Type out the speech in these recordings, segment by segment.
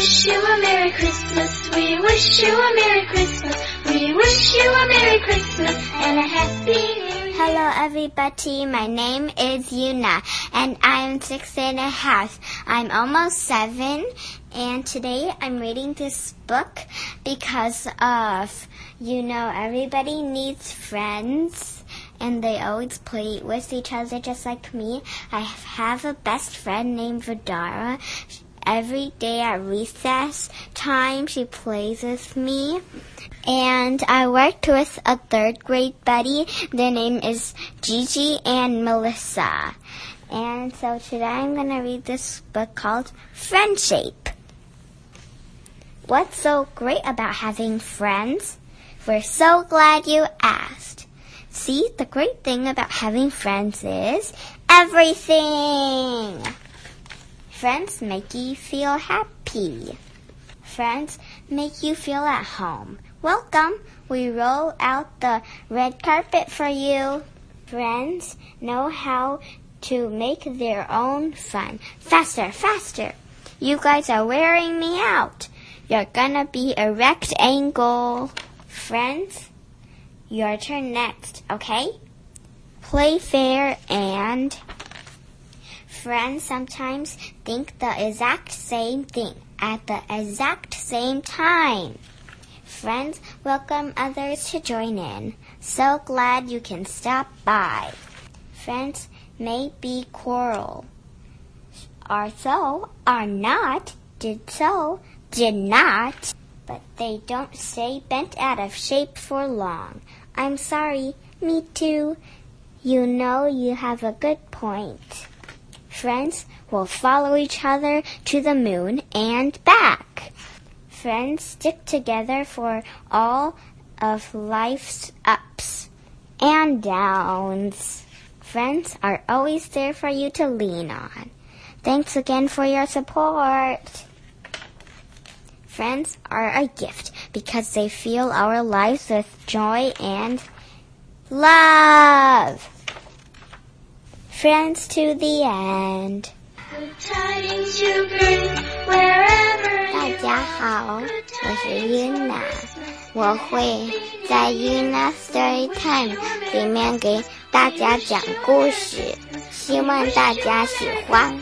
wish you a Merry Christmas. We wish you a Merry Christmas. We wish you a Merry Christmas and a Happy New Year. Hello everybody, my name is Yuna and I'm six and a half. I'm almost seven and today I'm reading this book because of, you know, everybody needs friends and they always play with each other just like me. I have a best friend named Vidara. Every day at recess time, she plays with me. And I worked with a third grade buddy. Their name is Gigi and Melissa. And so today I'm going to read this book called Friendshape. What's so great about having friends? We're so glad you asked. See, the great thing about having friends is everything. Friends make you feel happy. Friends make you feel at home. Welcome. We roll out the red carpet for you. Friends know how to make their own fun. Faster, faster. You guys are wearing me out. You're gonna be a rectangle. Friends, your turn next, okay? Play fair and friends sometimes think the exact same thing at the exact same time. Friends welcome others to join in. So glad you can stop by. Friends may be quarrel. Are so, are not, did so, did not, but they don't stay bent out of shape for long. I'm sorry, me too. You know you have a good point. Friends will follow each other to the moon and back. Friends stick together for all of life's ups and downs. Friends are always there for you to lean on. Thanks again for your support. Friends are a gift because they fill our lives with joy and love Friends to the end. Good tidings you bring wherever 大 you 家 are. 好， Good 我是 tidings of Yuna， Christmas. 我会在 Yuna Story Time 里面给大家讲故事，希望大家喜欢。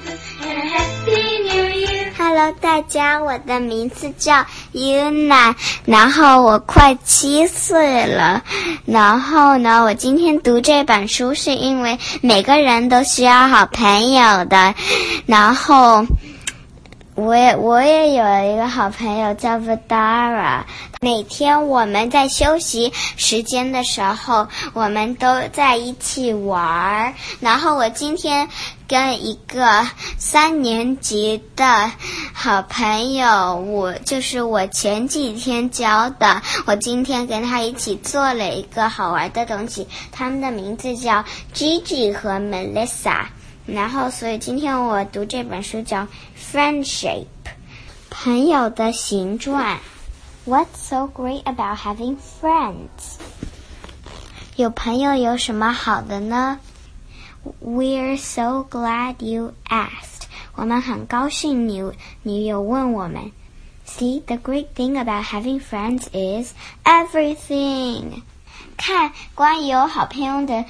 大家，我的名字叫 Yuna，然后我快七岁了。然后呢，我今天读这本书是因为每个人都需要好朋友的。然后，我也我也有一个好朋友叫 Vidara。每天我们在休息时间的时候，我们都在一起玩儿。然后我今天跟一个三年级的好朋友，我就是我前几天教的，我今天跟他一起做了一个好玩的东西，他们的名字叫 Gigi 和 Melissa。然后，所以今天我读这本书叫《Friendshape》，朋友的形状。What's so great about having friends？有朋友有什么好的呢？We're so glad you asked。我们很高兴你你有问我们。See, the great thing about having friends is everything. 看，关于有好朋友的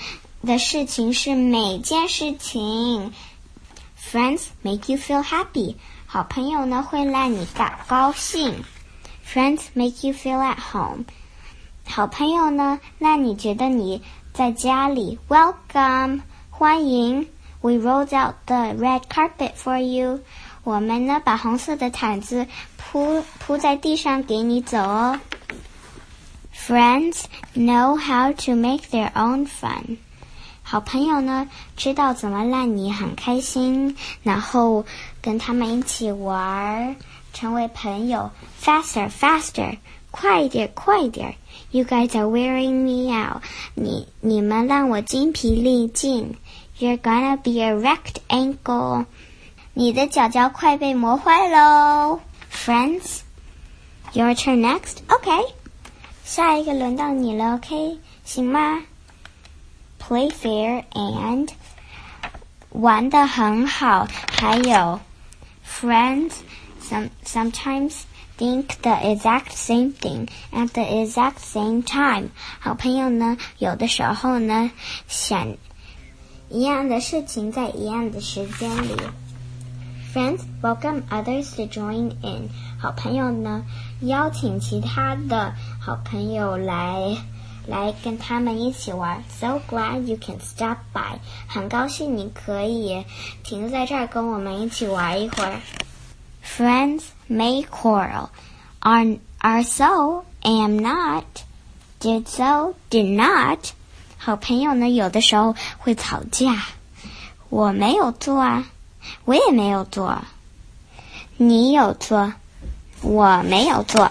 的事情是每件事情。Friends make you feel happy. 好朋友呢会让你感高兴。Friends make you feel at home. 好朋友呢让你觉得你在家里。Welcome，欢迎。We rolled out the red carpet for you. 我们呢把红色的毯子铺铺在地上给你走哦。Friends know how to make their own fun. 好朋友呢，知道怎么让你很开心，然后跟他们一起玩，成为朋友。Faster, faster，快一点，快一点。You guys are wearing me out. 你你们让我精疲力尽。You're gonna be a wrecked ankle. 你的脚脚快被磨坏喽。Friends, your turn next. OK，下一个轮到你了。OK，行吗 ？play fair and 玩的很好，还有 friends some sometimes think the exact same thing at the exact same time。好朋友呢，有的时候呢想一样的事情在一样的时间里。Friends welcome others to join in。好朋友呢，邀请其他的好朋友来 来跟他们一起玩。So glad you can stop by。很高兴你可以停在这儿跟我们一起玩一会儿。Friends may quarrel, are are so, am not, did so, did not。好朋友呢，有的时候会吵架。我没有做啊，我也没有做。你有做，我没有做。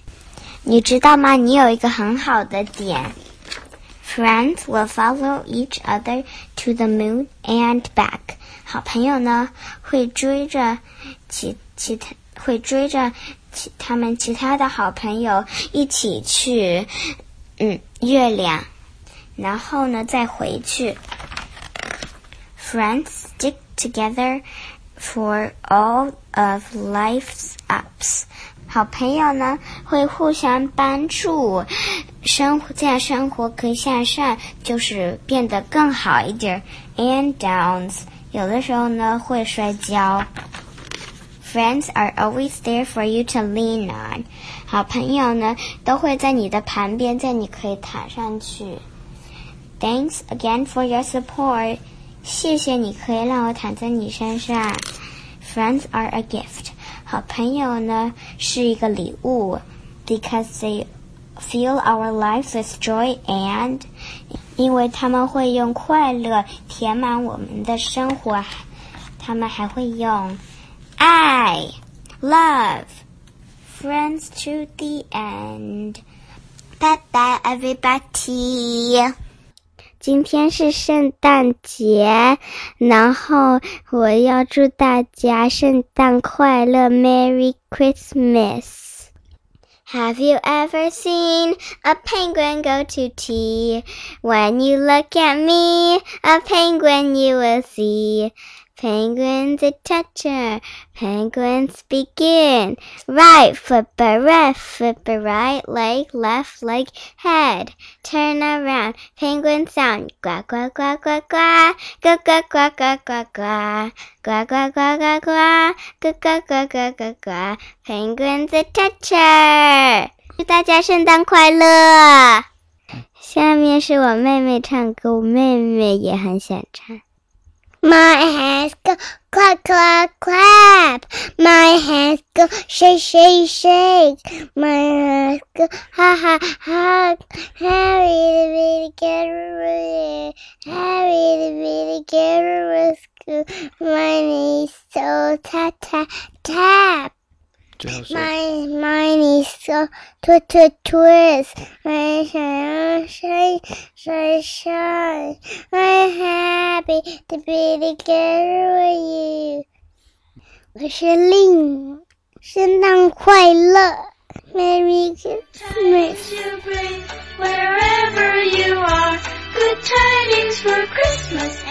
你知道吗？你有一个很好的点。Friends will follow each other to the moon and back. 好朋友呢会追着其其他会追着其他们其他的好朋友一起去嗯月亮，然后呢再回去。Friends stick together for all of life's ups. 好朋友呢会互相帮助，生活这样生活可以向上，就是变得更好一点。And downs，有的时候呢会摔跤。Friends are always there for you to lean on。好朋友呢都会在你的旁边，在你可以躺上去。Thanks again for your support。谢谢你可以让我躺在你身上。Friends are a gift。好朋友呢是一个礼物，because they fill our lives with joy and，因为他们会用快乐填满我们的生活，他们还会用爱，love。Friends to the end. Bye bye, everybody. 今天是圣诞节，然后我要祝大家圣诞快乐，Merry Christmas。Have you ever seen a penguin go to tea? When you look at me, a penguin you will see. Penguin's a toucher. Penguins begin. Right flipper, left flipper, right leg, left leg, head. Turn around. Penguin sound. Quack, quack, quack, quack, quack. Quack, quack, quack, quack, quack, quack. Quack, quack, quack, quack, quack. Quack, quack, quack, quack, quack, quack. Penguin's a toucher. 祝大家圣诞快乐！下面是我妹妹唱歌，我妹妹也很想唱。 My hands go clap, clap, clap. My hands go shake, shake, shake. My hands go ha, ha, ha. Harry the bitty get Harry the bitty school. My knees so tap, tap, tap. My mine is so twist twist twist. My shine shine shine shine. I'm happy to be together with you. 我是令，圣诞快乐，Merry Christmas. to bring wherever you are. Good tidings for Christmas